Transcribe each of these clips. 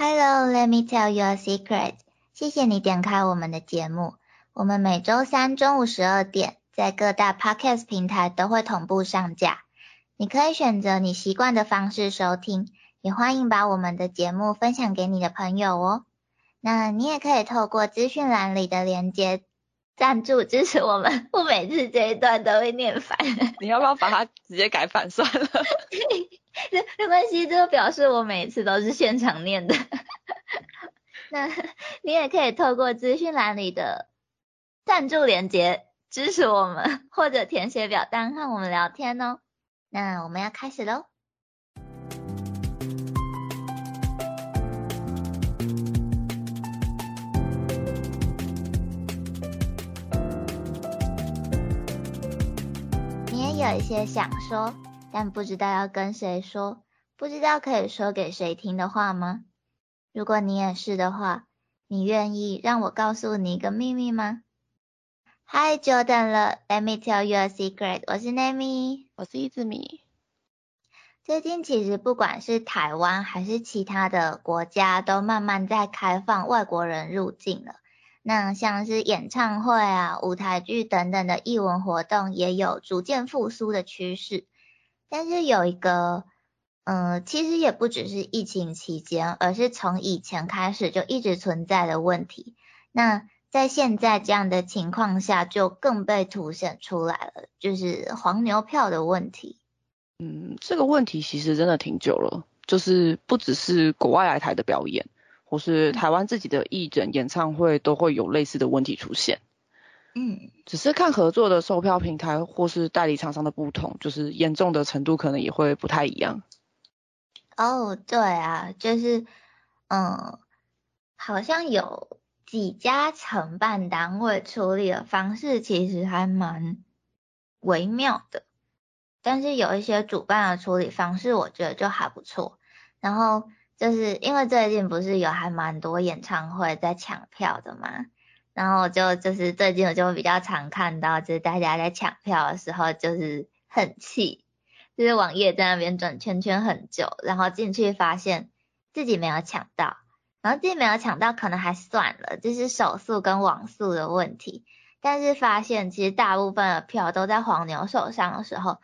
Hello, let me tell you a secret. 谢谢你点开我们的节目。我们每周三中午十二点在各大 podcast 平台都会同步上架。你可以选择你习惯的方式收听，也欢迎把我们的节目分享给你的朋友哦。那你也可以透过资讯栏里的连接赞助支持我们。我每次这一段都会念反，你要不要把它直接改反算了？没关系，这表示我每次都是现场念的。那你也可以透过资讯栏里的赞助链接支持我们，或者填写表单和我们聊天哦。那我们要开始喽。你也有一些想说。但不知道要跟谁说，不知道可以说给谁听的话吗？如果你也是的话，你愿意让我告诉你一个秘密吗？Hi Jordan 了，Let me tell you a secret。我是 Nami，我是一字米。最近其实不管是台湾还是其他的国家，都慢慢在开放外国人入境了。那像是演唱会啊、舞台剧等等的艺文活动，也有逐渐复苏的趋势。但是有一个，嗯，其实也不只是疫情期间，而是从以前开始就一直存在的问题。那在现在这样的情况下，就更被凸显出来了，就是黄牛票的问题。嗯，这个问题其实真的挺久了，就是不只是国外来台的表演，或是台湾自己的艺人演唱会，都会有类似的问题出现。嗯，只是看合作的售票平台或是代理厂商的不同，就是严重的程度可能也会不太一样。哦，对啊，就是，嗯，好像有几家承办单位处理的方式其实还蛮微妙的，但是有一些主办的处理方式，我觉得就还不错。然后就是因为最近不是有还蛮多演唱会在抢票的嘛。然后就就是最近我就比较常看到，就是大家在抢票的时候就是很气，就是网页在那边转圈圈很久，然后进去发现自己没有抢到，然后自己没有抢到可能还算了，就是手速跟网速的问题，但是发现其实大部分的票都在黄牛手上的时候，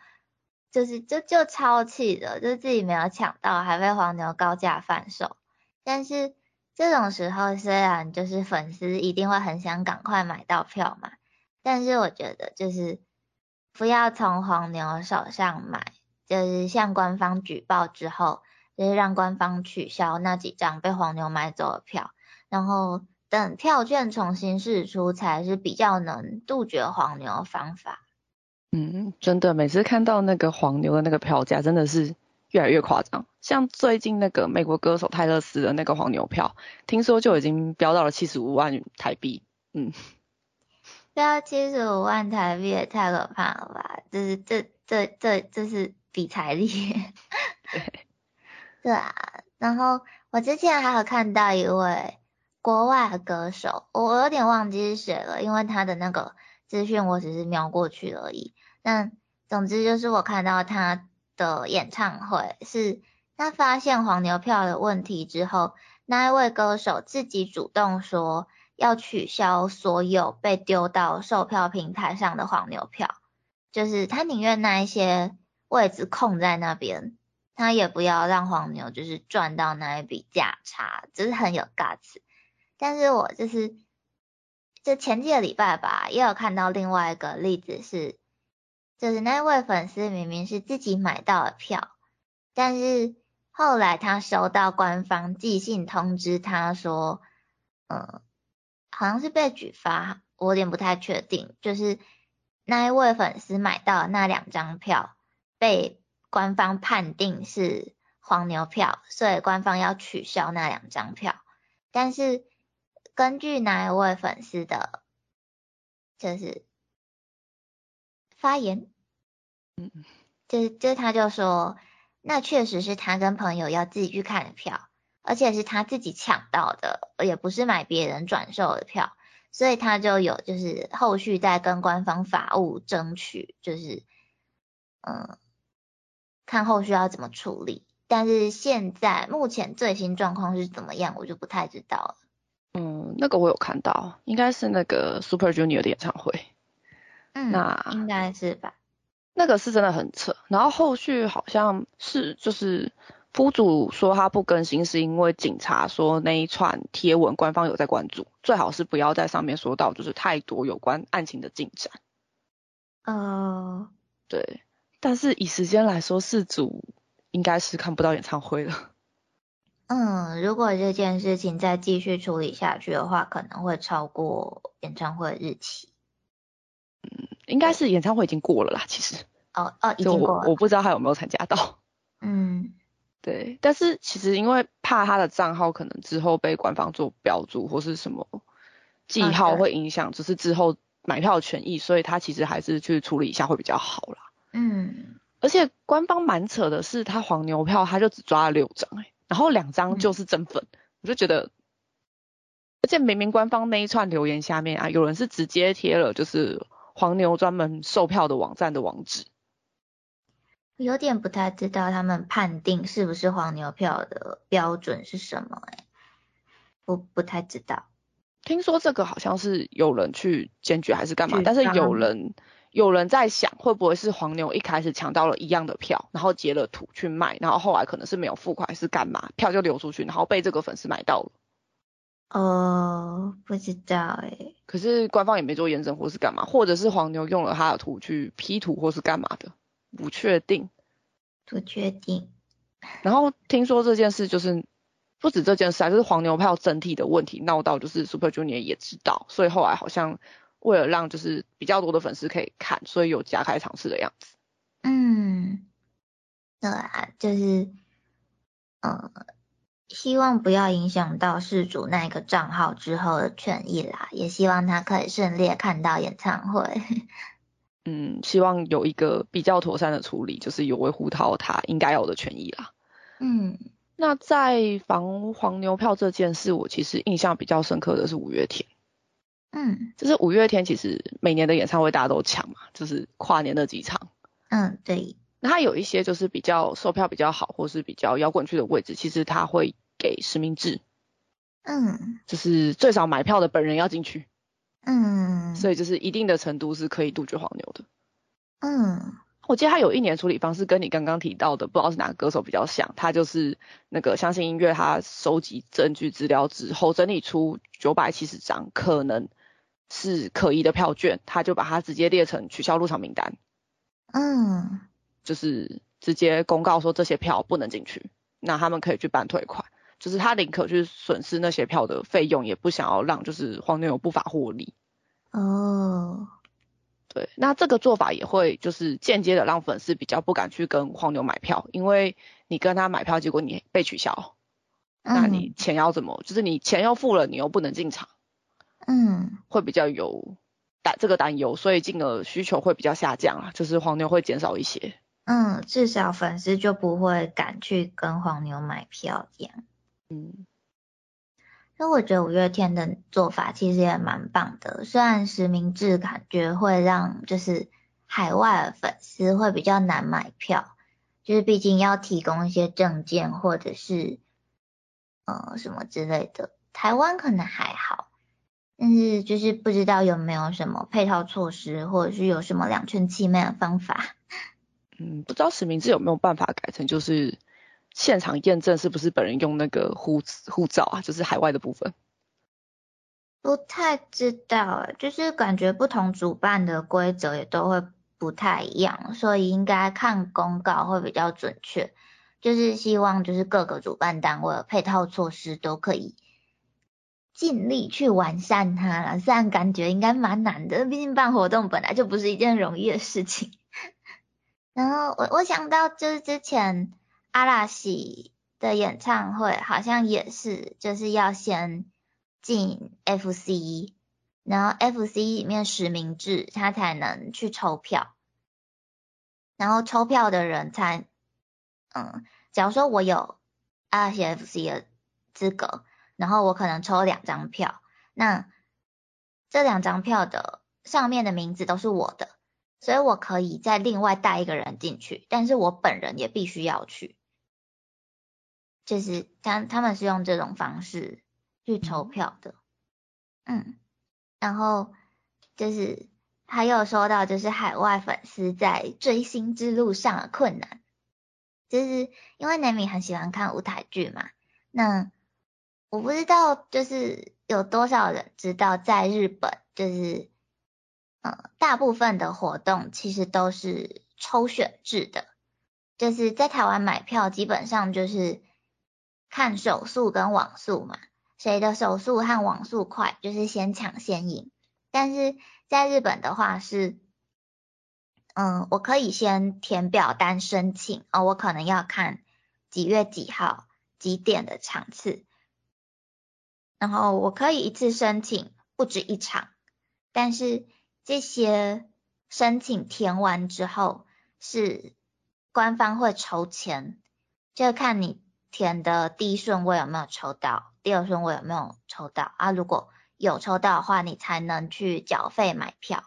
就是就就超气的，就自己没有抢到，还被黄牛高价贩售，但是。这种时候，虽然就是粉丝一定会很想赶快买到票嘛，但是我觉得就是不要从黄牛手上买，就是向官方举报之后，就是让官方取消那几张被黄牛买走的票，然后等票券重新释出，才是比较能杜绝黄牛的方法。嗯，真的，每次看到那个黄牛的那个票价，真的是。越来越夸张，像最近那个美国歌手泰勒斯的那个黄牛票，听说就已经飙到了七十五万台币。嗯，飙七十五万台币也太可怕了吧？这是这这这这是比财力。对，对啊。然后我之前还有看到一位国外的歌手，我我有点忘记是谁了，因为他的那个资讯我只是瞄过去而已。但总之就是我看到他。的演唱会是他发现黄牛票的问题之后，那一位歌手自己主动说要取消所有被丢到售票平台上的黄牛票，就是他宁愿那一些位置空在那边，他也不要让黄牛就是赚到那一笔价差，就是很有 guts。但是我就是就前几个礼拜吧，也有看到另外一个例子是。就是那位粉丝明明是自己买到了票，但是后来他收到官方寄信通知他说，嗯，好像是被举发，我有点不太确定。就是那一位粉丝买到那两张票被官方判定是黄牛票，所以官方要取消那两张票。但是根据那一位粉丝的，就是。发言，嗯，就就他就说，那确实是他跟朋友要自己去看的票，而且是他自己抢到的，也不是买别人转售的票，所以他就有就是后续再跟官方法务争取，就是嗯，看后续要怎么处理。但是现在目前最新状况是怎么样，我就不太知道了。嗯，那个我有看到，应该是那个 Super Junior 的演唱会。嗯，那应该是吧。那个是真的很扯，然后后续好像是就是夫主说他不更新，是因为警察说那一串贴文官方有在关注，最好是不要在上面说到就是太多有关案情的进展。呃，对，但是以时间来说，事主应该是看不到演唱会了。嗯，如果这件事情再继续处理下去的话，可能会超过演唱会日期。嗯，应该是演唱会已经过了啦，其实。哦哦，已经过了。我不知道他有没有参加到。嗯，对，但是其实因为怕他的账号可能之后被官方做标注或是什么记号会影响，就是之后买票的权益，所以他其实还是去处理一下会比较好啦。嗯，而且官方蛮扯的是，他黄牛票他就只抓了六张哎。然后两张就是真粉，我就觉得，而且明明官方那一串留言下面啊，有人是直接贴了就是黄牛专门售票的网站的网址，有点不太知道他们判定是不是黄牛票的标准是什么哎，不不太知道。听说这个好像是有人去检举还是干嘛，但是有人。有人在想，会不会是黄牛一开始抢到了一样的票，然后截了图去卖，然后后来可能是没有付款，还是干嘛，票就流出去，然后被这个粉丝买到了。哦，不知道哎。可是官方也没做验证或是干嘛，或者是黄牛用了他的图去 P 图或是干嘛的，不确定。不确定。然后听说这件事就是不止这件事啊，就是黄牛票整体的问题闹到就是 Super Junior 也知道，所以后来好像。为了让就是比较多的粉丝可以看，所以有加开尝试的样子。嗯，对啊，就是，呃，希望不要影响到事主那个账号之后的权益啦，也希望他可以顺利看到演唱会。嗯，希望有一个比较妥善的处理，就是有维护到他应该有的权益啦。嗯，那在防黄牛票这件事，我其实印象比较深刻的是五月天。嗯，就是五月天，其实每年的演唱会大家都抢嘛，就是跨年的几场。嗯，对。那他有一些就是比较售票比较好，或是比较摇滚区的位置，其实他会给实名制。嗯。就是最少买票的本人要进去。嗯。所以就是一定的程度是可以杜绝黄牛的。嗯。我记得他有一年处理方式跟你刚刚提到的，不知道是哪个歌手比较像。他就是那个相信音乐，他收集证据资料之后，整理出九百七十张可能。是可疑的票券，他就把它直接列成取消入场名单。嗯，就是直接公告说这些票不能进去，那他们可以去办退款。就是他宁可去损失那些票的费用，也不想要让就是黄牛有不法获利。哦，对，那这个做法也会就是间接的让粉丝比较不敢去跟黄牛买票，因为你跟他买票，结果你被取消，那你钱要怎么？就是你钱要付了，你又不能进场。嗯，会比较有担这个担忧，所以进而需求会比较下降啊，就是黄牛会减少一些。嗯，至少粉丝就不会敢去跟黄牛买票这样。嗯，那我觉得五月天的做法其实也蛮棒的，虽然实名制感觉会让就是海外的粉丝会比较难买票，就是毕竟要提供一些证件或者是呃什么之类的，台湾可能还好。但是就是不知道有没有什么配套措施，或者是有什么两全其美的方法。嗯，不知道实名制有没有办法改成就是现场验证是不是本人用那个护护照啊，就是海外的部分。不太知道，就是感觉不同主办的规则也都会不太一样，所以应该看公告会比较准确。就是希望就是各个主办单位配套措施都可以。尽力去完善它了，虽然感觉应该蛮难的，毕竟办活动本来就不是一件容易的事情。然后我我想到就是之前阿拉西的演唱会好像也是，就是要先进 FC，然后 FC 里面实名制，他才能去抽票，然后抽票的人才，嗯，假如说我有阿拉西 FC 的资格。然后我可能抽两张票，那这两张票的上面的名字都是我的，所以我可以再另外带一个人进去，但是我本人也必须要去。就是他他们是用这种方式去投票的，嗯，然后就是还有说到就是海外粉丝在追星之路上的困难，就是因为 Nami 很喜欢看舞台剧嘛，那我不知道就是有多少人知道在日本就是呃大部分的活动其实都是抽选制的，就是在台湾买票基本上就是。看手速跟网速嘛，谁的手速和网速快，就是先抢先赢。但是在日本的话是，嗯，我可以先填表单申请，哦，我可能要看几月几号几点的场次，然后我可以一次申请不止一场，但是这些申请填完之后，是官方会抽签，就看你。填的第一顺位有没有抽到？第二顺位有没有抽到？啊，如果有抽到的话，你才能去缴费买票。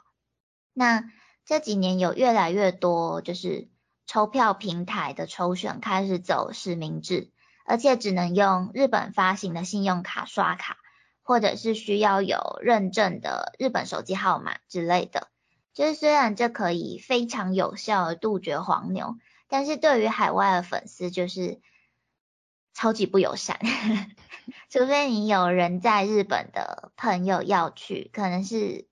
那这几年有越来越多就是抽票平台的抽选开始走实名制，而且只能用日本发行的信用卡刷卡，或者是需要有认证的日本手机号码之类的。就是虽然这可以非常有效的杜绝黄牛，但是对于海外的粉丝就是。超级不友善，除非你有人在日本的朋友要去，可能是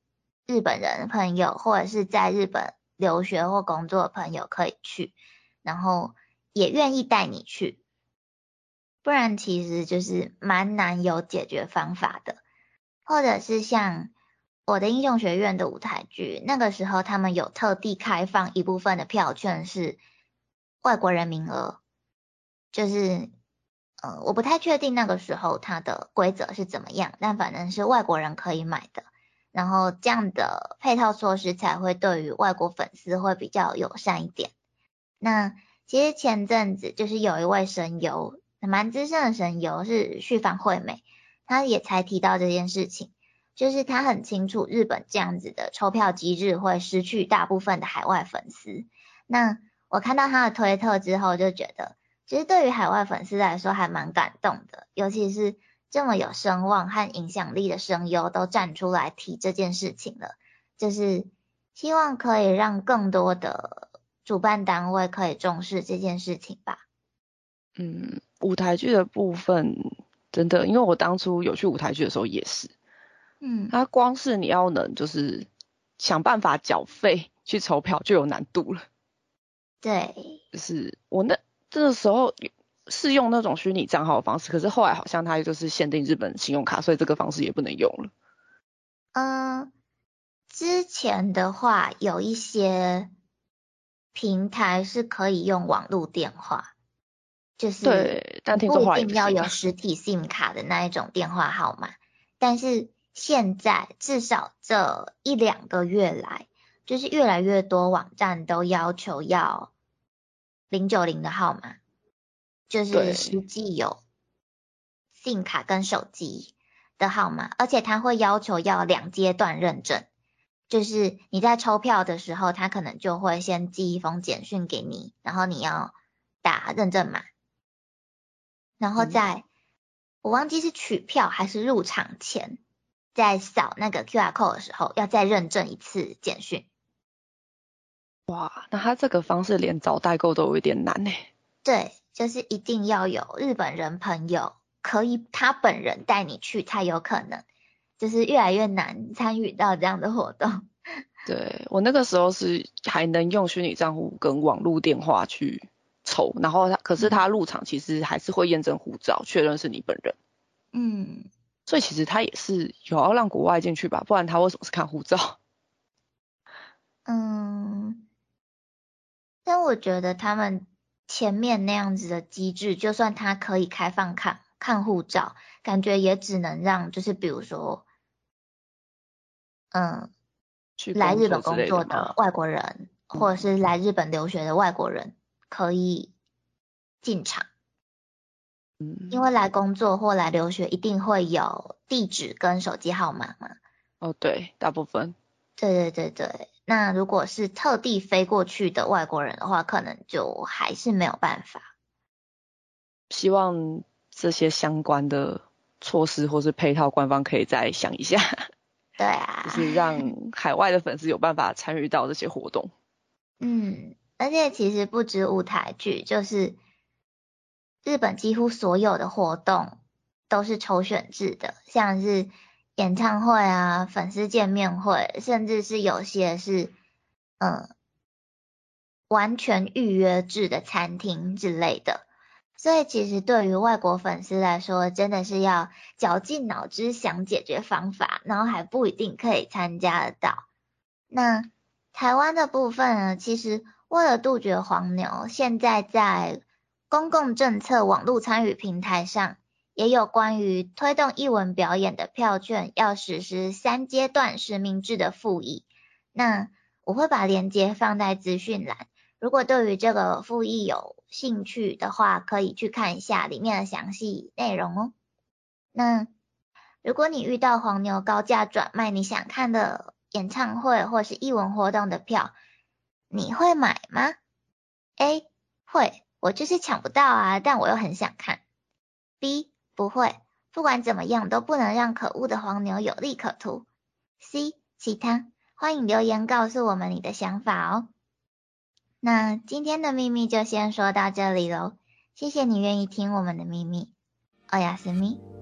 日本人朋友，或者是在日本留学或工作的朋友可以去，然后也愿意带你去，不然其实就是蛮难有解决方法的。或者是像我的英雄学院的舞台剧，那个时候他们有特地开放一部分的票券是外国人名额，就是。呃，我不太确定那个时候它的规则是怎么样，但反正是外国人可以买的，然后这样的配套措施才会对于外国粉丝会比较友善一点。那其实前阵子就是有一位神游，蛮资深的神游是旭方惠美，他也才提到这件事情，就是他很清楚日本这样子的抽票机制会失去大部分的海外粉丝。那我看到他的推特之后就觉得。其实对于海外粉丝来说还蛮感动的，尤其是这么有声望和影响力的声优都站出来提这件事情了，就是希望可以让更多的主办单位可以重视这件事情吧。嗯，舞台剧的部分真的，因为我当初有去舞台剧的时候也是，嗯，它光是你要能就是想办法缴费去筹票就有难度了。对，就是我那。这个时候是用那种虚拟账号的方式，可是后来好像它就是限定日本信用卡，所以这个方式也不能用了。嗯，之前的话有一些平台是可以用网络电话，就是对，但听说不一定要有实体 SIM 卡的那一种电话号码。但是现在至少这一两个月来，就是越来越多网站都要求要。零九零的号码，就是实际有 SIM 卡跟手机的号码，而且他会要求要两阶段认证，就是你在抽票的时候，他可能就会先寄一封简讯给你，然后你要打认证码，然后在我忘记是取票还是入场前，在扫那个 QR code 的时候，要再认证一次简讯。哇，那他这个方式连找代购都有一点难呢。对，就是一定要有日本人朋友，可以他本人带你去才有可能，就是越来越难参与到这样的活动。对我那个时候是还能用虚拟账户跟网络电话去抽，然后他可是他入场其实还是会验证护照，确认是你本人。嗯，所以其实他也是有要让国外进去吧，不然他为什么是看护照？嗯。但我觉得他们前面那样子的机制，就算他可以开放看看护照，感觉也只能让就是比如说，嗯，来日本工作的外国人，或者是来日本留学的外国人可以进场。嗯，因为来工作或来留学一定会有地址跟手机号码嘛。哦，对，大部分。对对对对。那如果是特地飞过去的外国人的话，可能就还是没有办法。希望这些相关的措施或是配套，官方可以再想一下。对啊，就是让海外的粉丝有办法参与到这些活动。嗯，而且其实不止舞台剧，就是日本几乎所有的活动都是抽选制的，像是演唱会啊、粉丝见面会，甚至是有些是嗯完全预约制的餐厅之类的。所以其实对于外国粉丝来说，真的是要绞尽脑汁想解决方法，然后还不一定可以参加得到。那台湾的部分呢，其实为了杜绝黄牛，现在在公共政策网络参与平台上，也有关于推动艺文表演的票券要实施三阶段实名制的复议。那我会把链接放在资讯栏。如果对于这个复议有兴趣的话，可以去看一下里面的详细内容哦。那如果你遇到黄牛高价转卖你想看的演唱会或是艺文活动的票，你会买吗？A 会，我就是抢不到啊，但我又很想看。B 不会，不管怎么样都不能让可恶的黄牛有利可图。C 其他，欢迎留言告诉我们你的想法哦。那今天的秘密就先说到这里喽，谢谢你愿意听我们的秘密，欧亚斯密。